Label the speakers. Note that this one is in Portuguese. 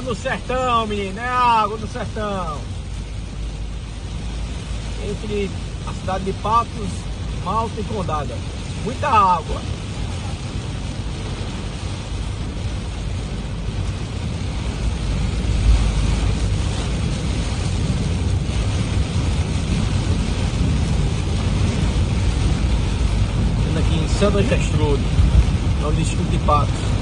Speaker 1: água do sertão, menino, é água do sertão. Entre a cidade de Patos, Malta e Condada. Muita água. aqui em Santa Gestrude, no distrito de Patos.